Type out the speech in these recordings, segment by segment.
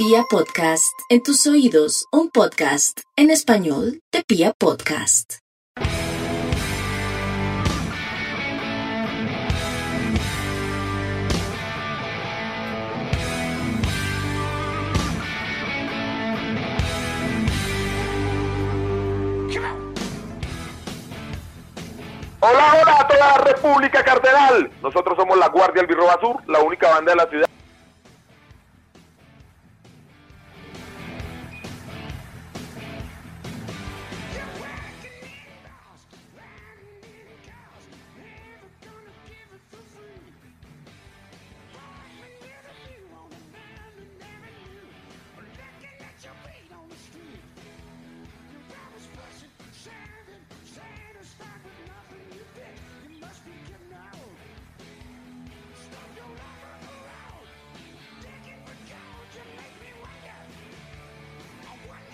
Pia Podcast, en tus oídos, un podcast en español de Pia Podcast. Hola, hola a toda la República Cardenal. Nosotros somos la Guardia Albirroba Sur, la única banda de la ciudad.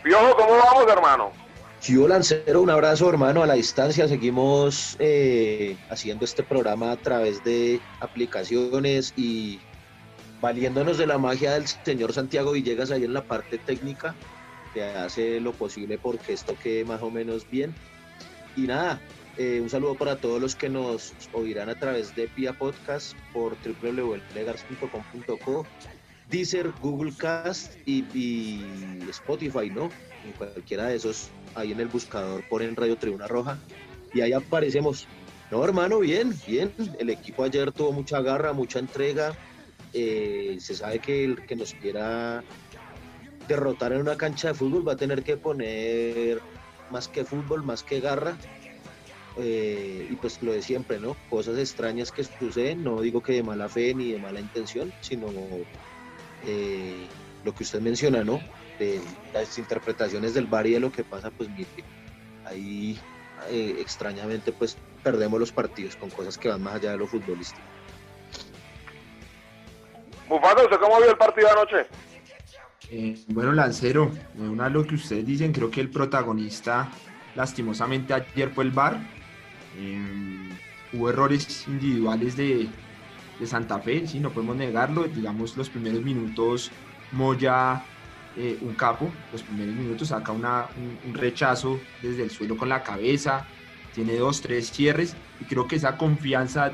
Piojo, ¿cómo vamos, hermano? Yo Lancero, un abrazo hermano a la distancia. Seguimos eh, haciendo este programa a través de aplicaciones y valiéndonos de la magia del señor Santiago Villegas ahí en la parte técnica, que hace lo posible porque esto quede más o menos bien. Y nada, eh, un saludo para todos los que nos oirán a través de Pia Podcast por www.legars.com.co Deezer, Google Cast y, Spotify, ¿no? En cualquiera de esos, ahí en el buscador ponen Radio Tribuna Roja y ahí aparecemos. No, hermano, bien, bien. El equipo ayer tuvo mucha garra, mucha entrega. Eh, se sabe que el que nos quiera derrotar en una cancha de fútbol va a tener que poner más que fútbol, más que garra. Eh, y pues lo de siempre, ¿no? Cosas extrañas que suceden, no digo que de mala fe ni de mala intención, sino eh, lo que usted menciona, ¿no? De las interpretaciones del bar y de lo que pasa, pues mire, ahí eh, extrañamente pues perdemos los partidos con cosas que van más allá de lo futbolístico. Mufasa, ¿usted cómo vio el partido anoche? Eh, bueno, Lancero, una de lo que ustedes dicen, creo que el protagonista lastimosamente ayer fue el bar. hubo errores individuales de, de Santa Fe, sí, no podemos negarlo, digamos los primeros minutos Moya, eh, un capo, los primeros minutos saca una, un, rechazo desde el suelo con la cabeza, tiene dos, tres cierres y creo que esa confianza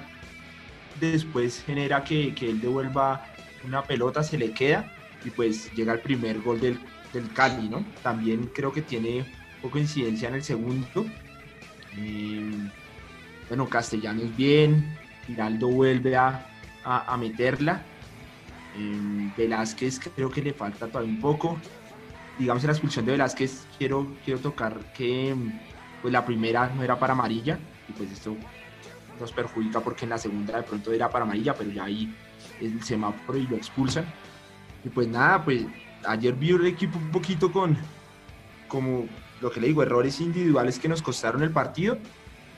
después genera que, que él devuelva una pelota, se le queda y pues llega el primer gol del, del Cali, ¿no? También creo que tiene poco incidencia en el segundo. Eh, bueno, Castellanos bien, Giraldo vuelve a, a, meterla. Eh, Velázquez creo que le falta todavía un poco. Digamos en la expulsión de Velázquez quiero, quiero tocar que pues la primera no era para amarilla y pues esto nos perjudica porque en la segunda de pronto era para amarilla, pero ya ahí el semáforo y lo expulsan. Y pues nada, pues ayer vi el equipo un poquito con como lo que le digo, errores individuales que nos costaron el partido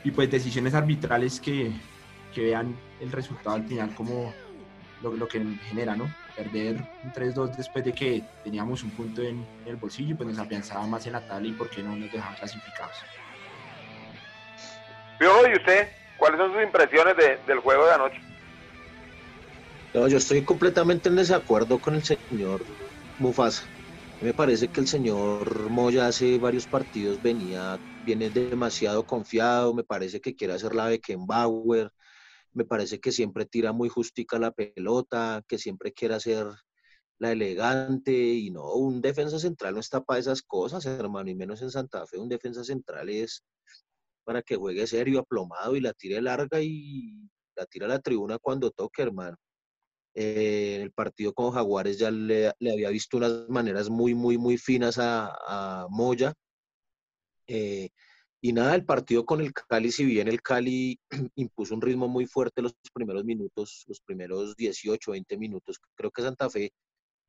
y pues decisiones arbitrales que, que vean el resultado al final como lo, lo que genera, ¿no? Perder un 3-2 después de que teníamos un punto en, el bolsillo y pues nos afianzaba más en la tabla y por qué no nos dejaban clasificados. ¿y usted? ¿Cuáles son sus impresiones del juego de anoche? No, yo estoy completamente en desacuerdo con el señor Mufasa. Me parece que el señor Moya hace varios partidos venía, viene demasiado confiado, me parece que quiere hacer la Beckenbauer, me parece que siempre tira muy justica la pelota, que siempre quiere hacer la elegante y no, un defensa central no está para esas cosas, hermano, y menos en Santa Fe, un defensa central es para que juegue serio, aplomado y la tire larga y la tira a la tribuna cuando toque, hermano. Eh, en el partido con Jaguares ya le, había visto unas maneras muy, muy, muy finas a, a Moya. Eh, y nada, el partido con el Cali, si bien el Cali impuso un ritmo muy fuerte los primeros minutos, los primeros 18, 20 minutos, creo que Santa Fe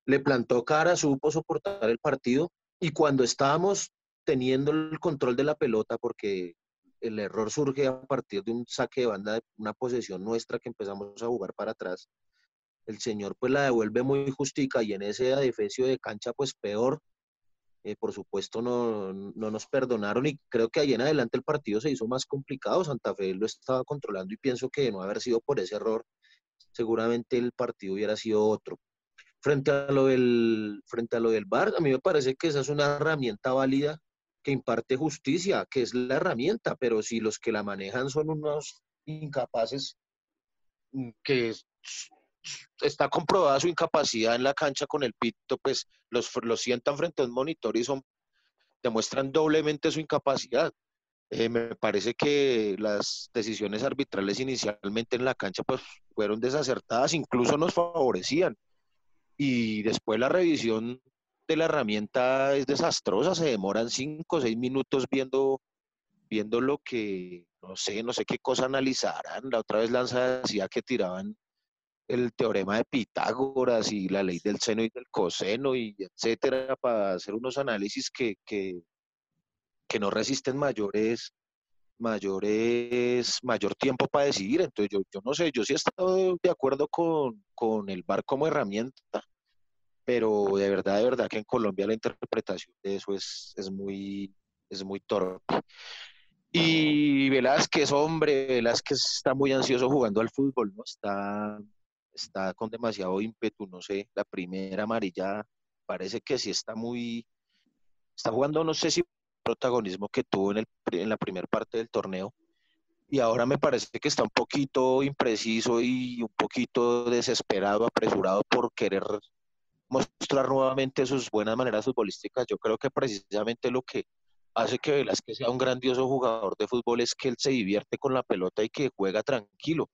le plantó cara, supo soportar el partido y cuando estábamos teniendo el control de la pelota, porque el error surge a partir de un saque de banda, una posesión nuestra que empezamos a jugar para atrás, el señor pues la devuelve muy justica y en ese adefesio de cancha pues peor, eh, por supuesto no, no, nos perdonaron y creo que ahí en adelante el partido se hizo más complicado. Santa Fe lo estaba controlando y pienso que de no haber sido por ese error, seguramente el partido hubiera sido otro. frente a lo del frente a lo del VAR, a mí me parece que esa es una herramienta válida que imparte justicia, que es la herramienta, pero si los que la manejan son unos incapaces mm, que está comprobada su incapacidad en la cancha con el pito, pues los, los sientan frente a un monitor y son demuestran doblemente su incapacidad. Eh, me parece que las decisiones arbitrales inicialmente en la cancha pues fueron desacertadas, incluso nos favorecían. Y después la revisión de la herramienta es desastrosa, se demoran cinco o seis minutos viendo, viendo lo que, no sé, no sé qué cosa analizarán. La otra vez Lanza decía que tiraban el teorema de Pitágoras y la ley del seno y del coseno y etcétera para hacer unos análisis que, que, que no resisten mayores mayores mayor tiempo para decidir. Entonces yo, yo no sé yo sí he estado de acuerdo con, con el VAR como herramienta pero de verdad de verdad que en Colombia la interpretación de eso es, es muy es muy torpe. Y Velázquez hombre Velázquez está muy ansioso jugando al fútbol no está está con demasiado ímpetu, no sé, la primera amarilla parece que sí está muy, está jugando, no sé si protagonismo que tuvo en, el, en la primera parte del torneo, y ahora me parece que está un poquito impreciso y un poquito desesperado, apresurado por querer mostrar nuevamente sus buenas maneras futbolísticas. Yo creo que precisamente lo que hace que Velázquez sea un grandioso jugador de fútbol es que él se divierte con la pelota y que juega tranquilo.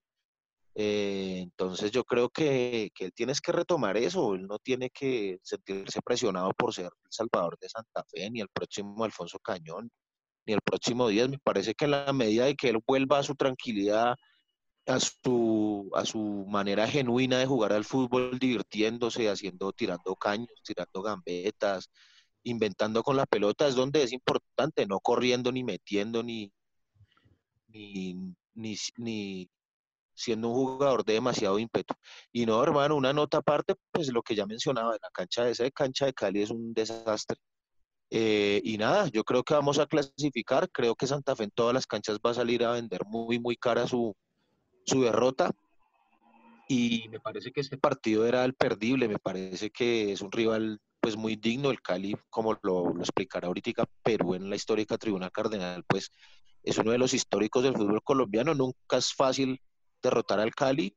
Eh, entonces yo creo que, que, él tiene que retomar eso, él no tiene que sentirse presionado por ser el Salvador de Santa Fe, ni el próximo Alfonso Cañón, ni el próximo Díaz. Me parece que en la medida de que él vuelva a su tranquilidad, a su, a su manera genuina de jugar al fútbol, divirtiéndose, haciendo, tirando caños, tirando gambetas, inventando con la pelota, es donde es importante, no corriendo ni metiendo ni, ni, ni, ni siendo un jugador de demasiado ímpetu. Y no, hermano, una nota aparte, pues lo que ya mencionaba, la cancha de esa cancha de Cali es un desastre. Eh, y nada, yo creo que vamos a clasificar, creo que Santa Fe en todas las canchas va a salir a vender muy, muy cara su, su derrota. Y me parece que este partido era el perdible, me parece que es un rival pues muy digno, el Cali, como lo, lo explicará ahorita Perú en la histórica tribuna cardenal, pues es uno de los históricos del fútbol colombiano, nunca es fácil derrotar al Cali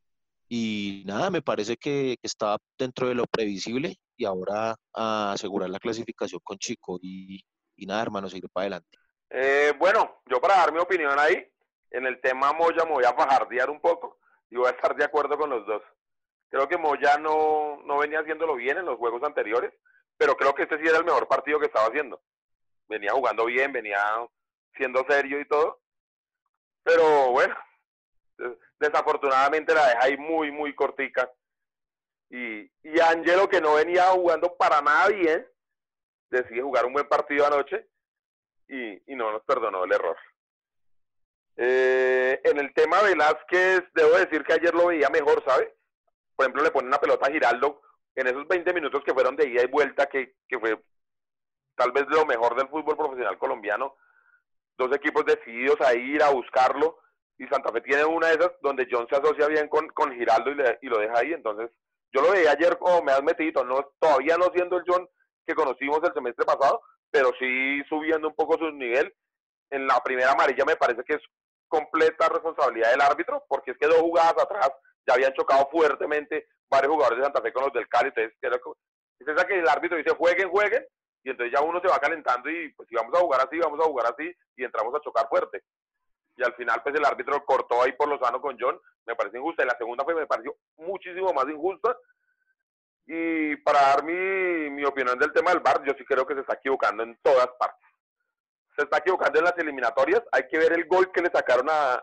y nada, me parece que, estaba dentro de lo previsible y ahora a asegurar la clasificación con Chico y, nada, hermano, seguir para adelante. Eh, bueno, yo para dar mi opinión ahí, en el tema Moya me voy a fajardear un poco y voy a estar de acuerdo con los dos. Creo que Moya no, no venía haciéndolo bien en los juegos anteriores, pero creo que este sí era el mejor partido que estaba haciendo. Venía jugando bien, venía siendo serio y todo. Pero bueno, desafortunadamente la deja ahí muy, muy cortica. Y, y Angelo, que no venía jugando para nada bien, decide jugar un buen partido anoche y, y no nos perdonó el error. Eh, en el tema Velázquez, debo decir que ayer lo veía mejor, ¿sabe? Por ejemplo, le pone una pelota a Giraldo en esos 20 minutos que fueron de ida y vuelta, que, que fue tal vez lo mejor del fútbol profesional colombiano. Dos equipos decididos a ir a buscarlo y Santa Fe tiene una de esas donde John se asocia bien con, con Giraldo y, y lo deja ahí. Entonces, yo lo veía ayer como me has metido, no, todavía no siendo el John que conocimos el semestre pasado, pero sí subiendo un poco su nivel. En la primera amarilla me parece que es completa responsabilidad del árbitro, porque es que dos jugadas atrás ya habían chocado fuertemente varios jugadores de Santa Fe con los del Cali. Entonces, es esa que el árbitro dice jueguen, jueguen, y entonces ya uno se va calentando y pues si vamos a jugar así, vamos a jugar así, y entramos a chocar fuerte y al final pues el árbitro cortó ahí por lo sano con John, me parece injusta, y la segunda pues me pareció muchísimo más injusta, y para dar mi, mi opinión del tema del VAR, yo sí creo que se está equivocando en todas partes. Se está equivocando en las eliminatorias, hay que ver el gol que le sacaron a,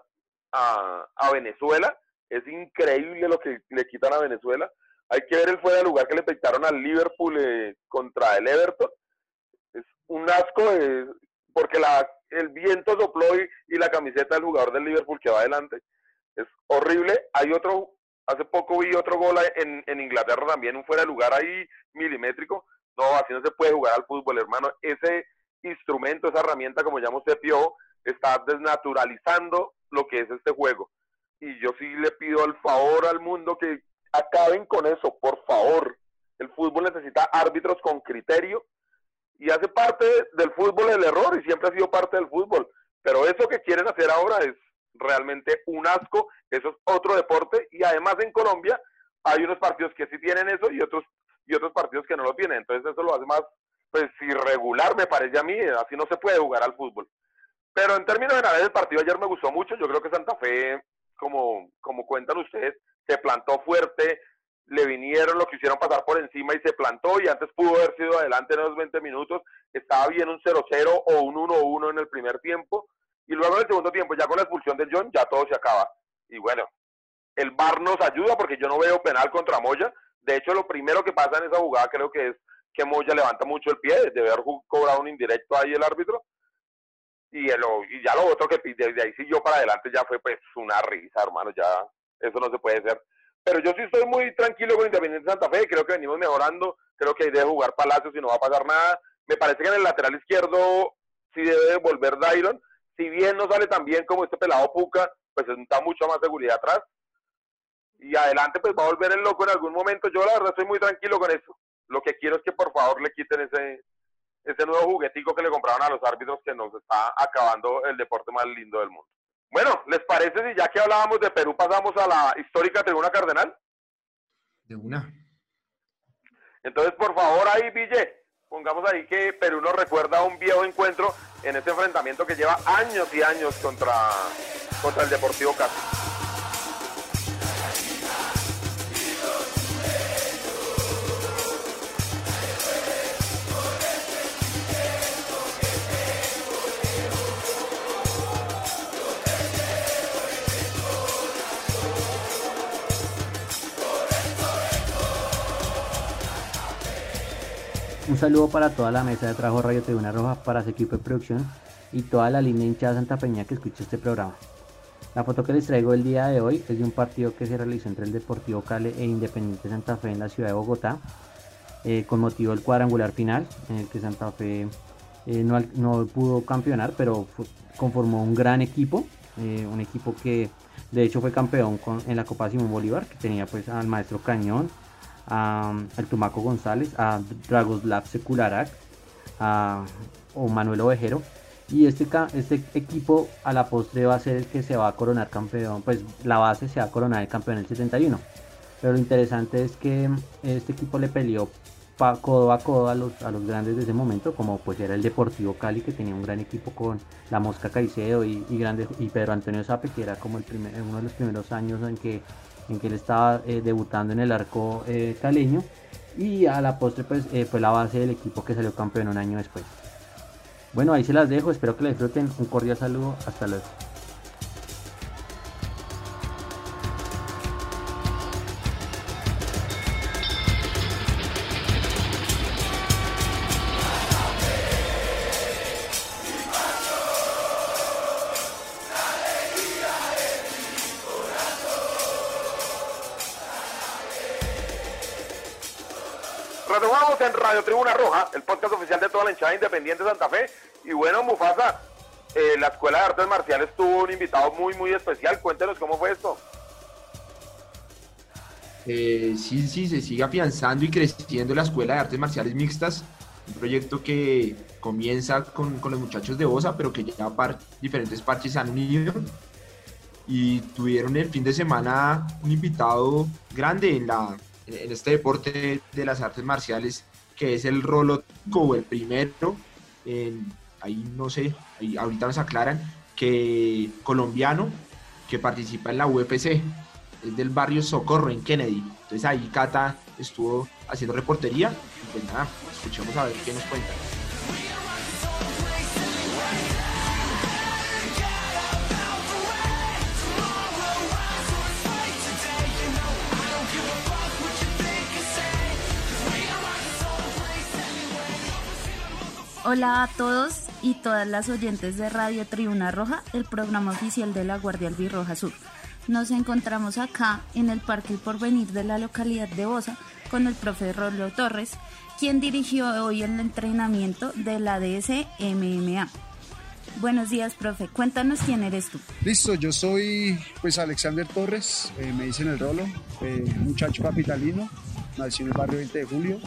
a, Venezuela, es increíble lo que le quitan a Venezuela, hay que ver el fuera de lugar que le peitaron al Liverpool eh, contra el Everton, es un asco, porque la el viento sopló y, la camiseta del jugador del Liverpool que va adelante. Es horrible. Hay otro, hace poco vi otro gol en, Inglaterra también, un fuera de lugar ahí milimétrico. No, así no se puede jugar al fútbol, hermano. Ese instrumento, esa herramienta, como usted, Pio, está desnaturalizando lo que es este juego. Y yo sí le pido al favor al mundo que acaben con eso, por favor. El fútbol necesita árbitros con criterio y hace parte del fútbol el error y siempre ha sido parte del fútbol. Pero eso que quieren hacer ahora es realmente un asco, eso es otro deporte y además en Colombia hay unos partidos que sí tienen eso y otros y otros partidos que no lo tienen, entonces eso lo hace más pues irregular me parece a mí, así no se puede jugar al fútbol. Pero en términos generales el partido ayer me gustó mucho, yo creo que Santa Fe, como, como cuentan ustedes, se plantó fuerte, le vinieron, lo quisieron pasar por encima y se plantó y antes pudo haber sido adelante en esos 20 minutos, estaba bien un 0-0 o un 1-1 en el primer tiempo. Y luego en el segundo tiempo ya con la expulsión de John ya todo se acaba. Y bueno, el VAR nos ayuda porque yo no veo penal contra Moya, de hecho lo primero que pasa en esa jugada creo que es que Moya levanta mucho el pie, de haber cobrado un indirecto ahí el árbitro. Y, el, y ya lo otro que desde ahí siguió para adelante ya fue pues una risa, hermano, ya eso no se puede hacer pero yo sí estoy muy tranquilo con Independiente Santa Fe, creo que venimos mejorando, creo que hay de jugar Palacios y no va a pasar nada. Me parece que en el lateral izquierdo sí debe volver Dairon, si bien no sale tan bien como este pelado Puca, pues está mucho más seguridad atrás. Y adelante pues va a volver el loco en algún momento. Yo la verdad estoy muy tranquilo con eso. Lo que quiero es que por favor le quiten ese, ese nuevo juguetico que le compraron a los árbitros que nos está acabando el deporte más lindo del mundo. Bueno, ¿les parece si ya que hablábamos de Perú pasamos a la histórica tribuna cardenal? De una. Entonces, por favor, ahí, Ville, pongamos ahí que Perú nos recuerda a un viejo encuentro en este enfrentamiento que lleva años y años contra, contra el Deportivo Castro. Un saludo para toda la mesa de trabajo Radio Tribuna Roja, para su equipo de producción y toda la línea hinchada Santa Peña que escucha este programa. La foto que les traigo el día de hoy es de un partido que se realizó entre el Deportivo Cali e Independiente Santa Fe en la ciudad de Bogotá, eh, con motivo del cuadrangular final, en el que Santa Fe eh, no, pudo campeonar, pero conformó un gran equipo, eh, un equipo que de hecho fue campeón en la Copa Simón Bolívar, que tenía pues al maestro Cañón, a, el Tumaco González, a Dragoslav Sekularak, a o Manuel Ovejero. Y este, este equipo a la postre va a ser el que se va a coronar campeón, pues la base se va a coronar el campeón en el 71. Pero lo interesante es que este equipo le peleó codo a codo a los, a los grandes de ese momento, como pues era el Deportivo Cali, que tenía un gran equipo con la Mosca Caicedo y, y, y Pedro Antonio Sape, que era como el primer, uno de los primeros años en que en que él estaba eh, debutando en el arco eh, caleño y a la postre pues eh, fue la base del equipo que salió campeón un año después. Bueno, ahí se las dejo, espero que la disfruten, un cordial saludo, hasta luego. Radio Tribuna Roja, el podcast oficial de toda la hinchada independiente de Santa Fe. Y bueno, Mufasa, eh, la Escuela de Artes Marciales tuvo un invitado muy, muy especial. Cuéntenos cómo fue esto. Eh, sí, sí, se sigue afianzando y creciendo la Escuela de Artes Marciales Mixtas. Un proyecto que comienza con, los muchachos de Osa, pero que ya par, diferentes parches han unido. Y tuvieron el fin de semana un invitado grande en, la, en este deporte de las artes marciales que es el Rolotico, el primero, ahí no sé, ahí ahorita nos aclaran, que colombiano que participa en la UFC, es del barrio Socorro en Kennedy. Entonces ahí Cata estuvo haciendo reportería. Pues nada, escuchemos a ver qué nos cuenta. Hola a todos y todas las oyentes de Radio Tribuna Roja, el programa oficial de la Guardia Albirroja Sur. Nos encontramos acá en el Parque Porvenir de la localidad de Bosa con el profe Rollo Torres, quien dirigió hoy el entrenamiento de la DS MMA. Buenos días, profe. Cuéntanos quién eres tú. Listo, yo soy pues Alexander Torres, eh, me dicen el rolo, eh, muchacho capitalino, nací en el barrio 20 de julio.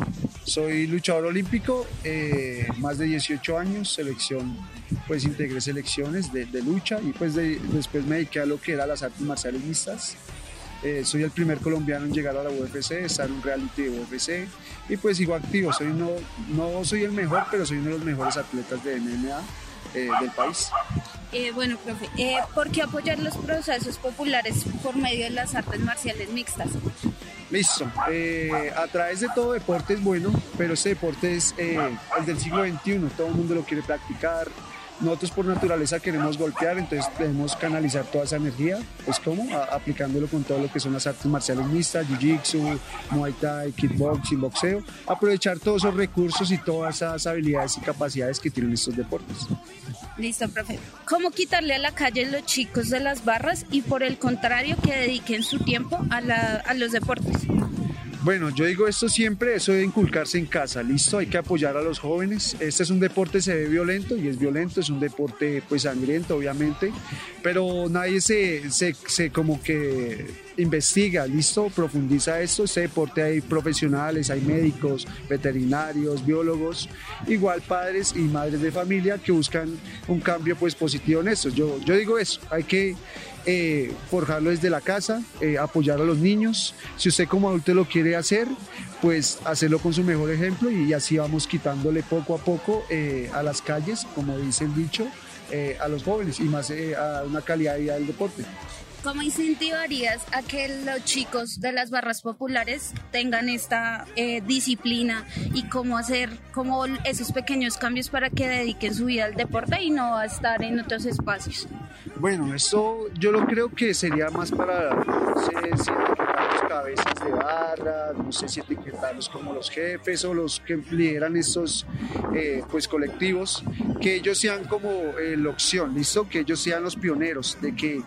Soy luchador olímpico, eh, más de 18 años, selección, pues integré selecciones de, lucha y pues después me dediqué a lo que era las artes marciales mixtas. Eh, soy el primer colombiano en llegar a la UFC, estar en un reality de UFC y pues sigo activo. Soy no, no soy el mejor, pero soy uno de los mejores atletas de MMA eh, del país. Eh, bueno, profe, ¿por qué apoyar los procesos populares por medio de las artes marciales mixtas? Listo. a través de todo deporte es bueno, pero este deporte es el del siglo XXI. Todo el mundo lo quiere practicar, nosotros por naturaleza queremos golpear, entonces debemos canalizar toda esa energía, pues como aplicándolo con todo lo que son las artes marciales mixtas, jiu-jitsu, muay thai, kickboxing, boxeo, aprovechar todos esos recursos y todas esas habilidades y capacidades que tienen estos deportes. Listo, profe. ¿Cómo quitarle a la calle los chicos de las barras y por el contrario que dediquen su tiempo a, a los deportes? Bueno, yo digo esto siempre, eso de inculcarse en casa, listo, hay que apoyar a los jóvenes. Este es un deporte, se ve violento y es violento, es un deporte pues sangriento obviamente, pero nadie se, se, se como que investiga, listo, profundiza esto, este deporte hay profesionales, hay médicos, veterinarios, biólogos, igual padres y madres de familia que buscan un cambio pues positivo en esto. Yo, yo digo eso, hay que eh, forjarlo desde la casa, eh, apoyar a los niños. Si usted como adulto lo quiere hacer, pues hacerlo con su mejor ejemplo y así vamos quitándole poco a poco eh, a las calles, como dice el dicho, a los jóvenes y más a una calidad de vida del deporte. ¿Cómo incentivarías a que los chicos de las barras populares tengan esta disciplina y cómo hacer como esos pequeños cambios para que dediquen su vida al deporte y no a estar en otros espacios? Bueno, eso yo lo creo que sería más para, no sé si cabezas de barra, no sé si etiquetarlos como los jefes o los que lideran estos eh, pues colectivos, que ellos sean como eh, la opción, ¿listo? Que ellos sean los pioneros, de que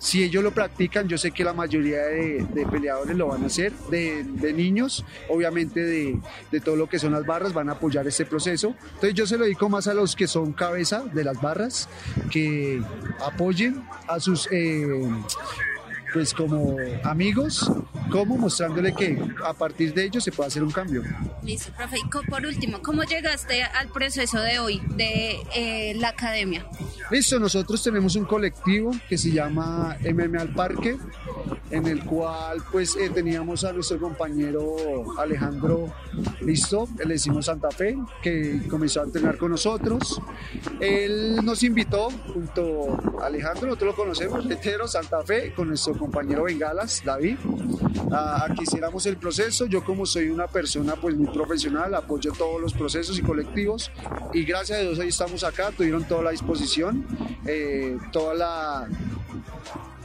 si ellos lo practican, yo sé que la mayoría de, peleadores lo van a hacer, de, niños, obviamente de, todo lo que son las barras, van a apoyar este proceso. Entonces yo se lo dedico más a los que son cabeza de las barras, que apoyen a sus eh, pues como amigos, como mostrándole que a partir de ello se puede hacer un cambio. Listo, profe. por último, ¿cómo llegaste al proceso de hoy de eh, la academia? Listo, nosotros tenemos un colectivo que se llama MM al Parque, en el cual pues eh, teníamos a nuestro compañero Alejandro Listo, le decimos Santa Fe, que comenzó a entrenar con nosotros. Él nos invitó junto a Alejandro, nosotros lo conocemos, Letero, Santa Fe, con nuestro compañero Bengalas, David, a, que hiciéramos el proceso. Yo como soy una persona pues muy profesional, apoyo todos los procesos y colectivos y gracias a Dios hoy estamos acá, tuvieron toda la disposición, eh, toda la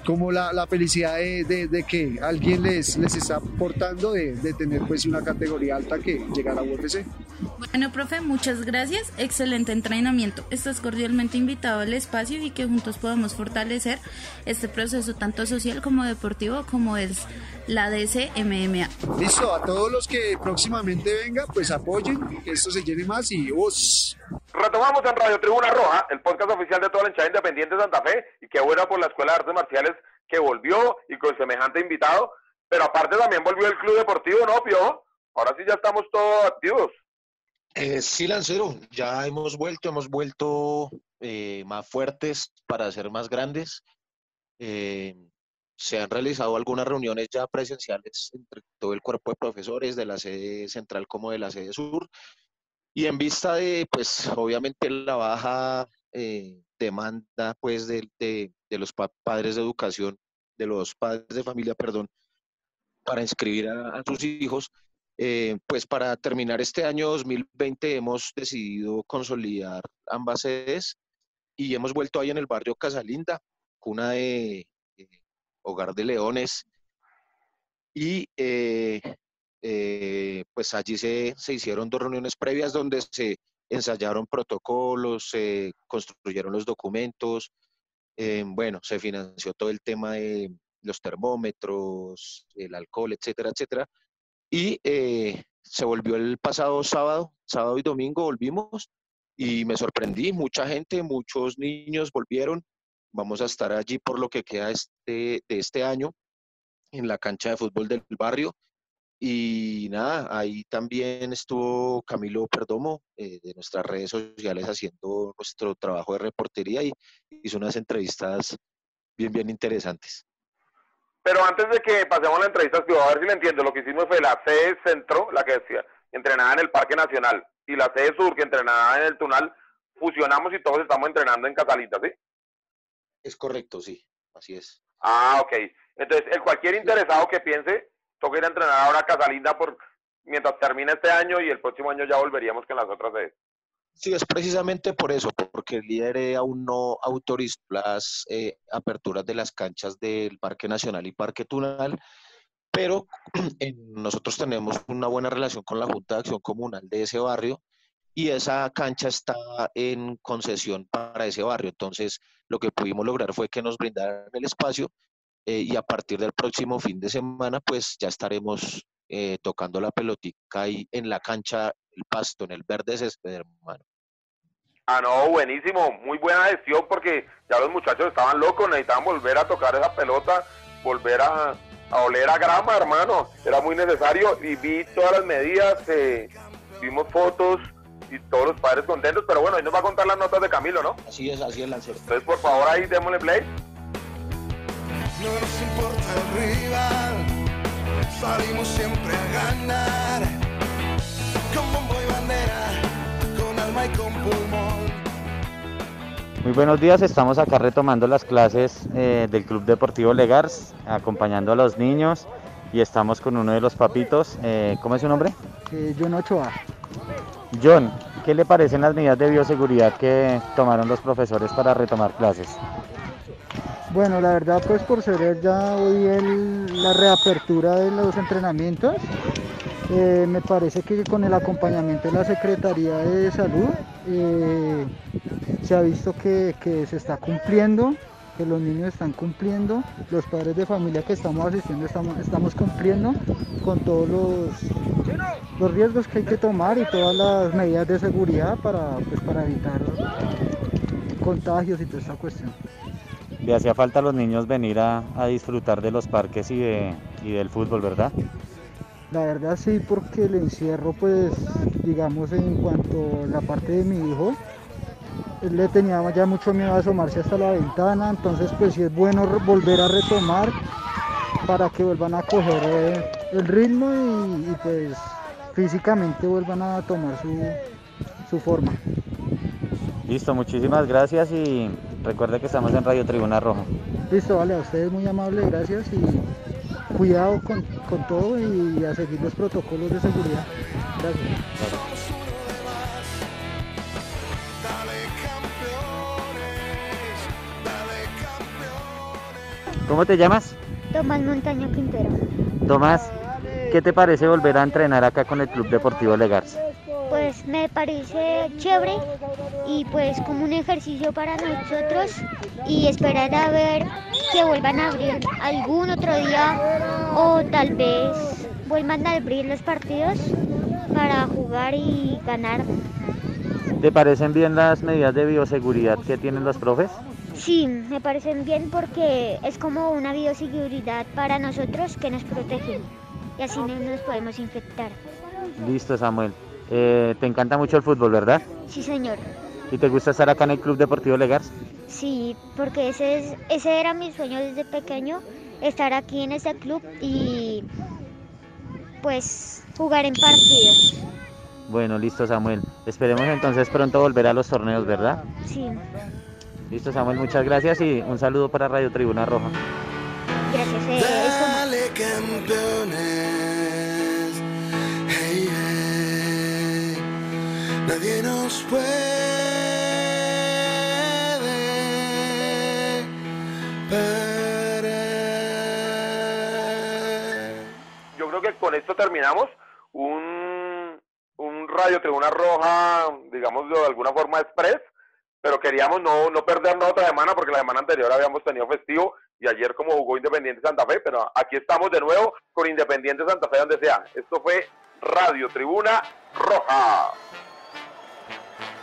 como la, la felicidad de, de, que alguien les, les está aportando de, de, tener pues una categoría alta que llegar a UFC. Bueno, profe, muchas gracias. Excelente entrenamiento. Estás cordialmente invitado al espacio y que juntos podamos fortalecer este proceso tanto social como deportivo como es la DCMMA. Listo, a todos los que próximamente vengan, pues apoyen, que esto se llene más y ¡us! Retomamos en Radio Tribuna Roja, el podcast oficial de toda la hinchada independiente de Santa Fe y que buena por la Escuela de Artes Marciales que volvió y con semejante invitado, pero aparte también volvió el Club Deportivo, ¿no, Pio? Ahora sí ya estamos todos activos. Eh, sí, Lancero, ya hemos vuelto, hemos vuelto eh, más fuertes para ser más grandes. Eh, se han realizado algunas reuniones ya presenciales entre todo el cuerpo de profesores de la sede central como de la sede sur. Y en vista de, pues, obviamente la baja eh, demanda, pues, de, de, los padres de educación, de los padres de familia, perdón, para inscribir a, sus hijos, eh, pues para terminar este año 2020 hemos decidido consolidar ambas sedes y hemos vuelto ahí en el barrio Casalinda, cuna de eh, Hogar de Leones. Y pues allí se, se, hicieron dos reuniones previas donde se ensayaron protocolos, se construyeron los documentos, eh, bueno, se financió todo el tema de los termómetros, el alcohol, etcétera, etcétera. Y eh, se volvió el pasado sábado, sábado y domingo volvimos y me sorprendí, mucha gente, muchos niños volvieron. Vamos a estar allí por lo que queda este, de este año en la cancha de fútbol del barrio Y nada, ahí también estuvo Camilo Perdomo eh, de nuestras redes sociales haciendo nuestro trabajo de reportería y hizo unas entrevistas bien, bien interesantes. Pero antes de que pasemos a la entrevista, a ver si le entiendo, lo que hicimos fue la sede centro, la que decía, entrenada en el Parque Nacional, y la sede sur, que entrenaba en el Tunal, fusionamos y todos estamos entrenando en Catalita, ¿sí? Es correcto, sí, así es. Ah, ok. Entonces, el cualquier interesado que piense, toca ir a entrenar ahora a Casalinda por, mientras termine este año y el próximo año ya volveríamos con las otras sedes. Sí, es precisamente por eso, porque el líder aún no autorizó las eh, aperturas de las canchas del Parque Nacional y Parque Tunal, pero nosotros tenemos una buena relación con la Junta de Acción Comunal de ese barrio y esa cancha está en concesión para ese barrio. Entonces, lo que pudimos lograr fue que nos brindaran el espacio eh, y a partir del próximo fin de semana, pues ya estaremos eh, tocando la pelotica ahí en la cancha, el pasto, en el verde césped, hermano. Ah, no, buenísimo, muy buena gestión porque ya los muchachos estaban locos, necesitaban volver a tocar esa pelota, volver a, oler a grama, hermano, era muy necesario y vi todas las medidas, eh, vimos fotos y todos los padres contentos, pero bueno, ahí nos va a contar las notas de Camilo, ¿no? Así es, así es, Lancero. Entonces, por favor, ahí démosle play. No nos importa el rival, salimos siempre a ganar. Con bombo y bandera, con alma y con pulmón. Muy buenos días, estamos acá retomando las clases eh, del Club Deportivo Legars, acompañando a los niños y estamos con uno de los papitos. Eh, ¿Cómo es su nombre? Eh, John Ochoa. John, ¿qué le parecen las medidas de bioseguridad que tomaron los profesores para retomar clases? Bueno, la verdad, pues por ser ya hoy la reapertura de los entrenamientos, eh, me parece que con el acompañamiento de la Secretaría de Salud eh, se ha visto que, se está cumpliendo, que los niños están cumpliendo, los padres de familia que estamos asistiendo estamos, estamos cumpliendo con todos los, los riesgos que hay que tomar y todas las medidas de seguridad para, pues, para evitar contagios y toda esta cuestión. Le hacía falta a los niños venir a, a disfrutar de los parques y, de, y del fútbol, ¿verdad? La verdad sí, porque el encierro, pues, digamos, en cuanto a la parte de mi hijo, él le tenía ya mucho miedo a asomarse hasta la ventana, entonces pues sí es bueno volver a retomar para que vuelvan a coger eh, el ritmo y, y, pues físicamente vuelvan a tomar su, su forma. Listo, muchísimas gracias y recuerde que estamos en Radio Tribuna Roja. Listo, vale, a ustedes muy amable, gracias y cuidado con, con todo y a seguir los protocolos de seguridad. Gracias. Somos uno de más. Dale campeones, dale campeones. ¿Cómo te llamas? Tomás Montaño Quintero. Tomás, ¿qué te parece volver a entrenar acá con el Club Deportivo Legars? Pues me parece chévere y pues como un ejercicio para nosotros y esperar a ver que vuelvan a abrir algún otro día o tal vez vuelvan a abrir los partidos para jugar y ganar. ¿Te parecen bien las medidas de bioseguridad que tienen los profes? Sí, me parecen bien porque es como una bioseguridad para nosotros que nos protege y así no nos podemos infectar. Listo, Samuel. Eh, te encanta mucho el fútbol, ¿verdad? Sí, señor. ¿Y te gusta estar acá en el Club Deportivo Legars? Sí, porque ese, es, ese era mi sueño desde pequeño, estar aquí en este club y pues jugar en partidos. Bueno, listo, Samuel. Esperemos entonces pronto volver a los torneos, ¿verdad? Sí, Listo, Samuel, muchas gracias y un saludo para Radio Tribuna Roja. gracias. eh, Nadie nos puede parar. Yo creo que con esto terminamos un, un Radio Tribuna Roja, digamos de alguna forma express, pero queríamos no, no perdernos otra semana porque la semana anterior habíamos tenido festivo y ayer como jugó Independiente Santa Fe, pero aquí estamos de nuevo con Independiente Santa Fe donde sea. Esto fue Radio Tribuna Roja. Thank you.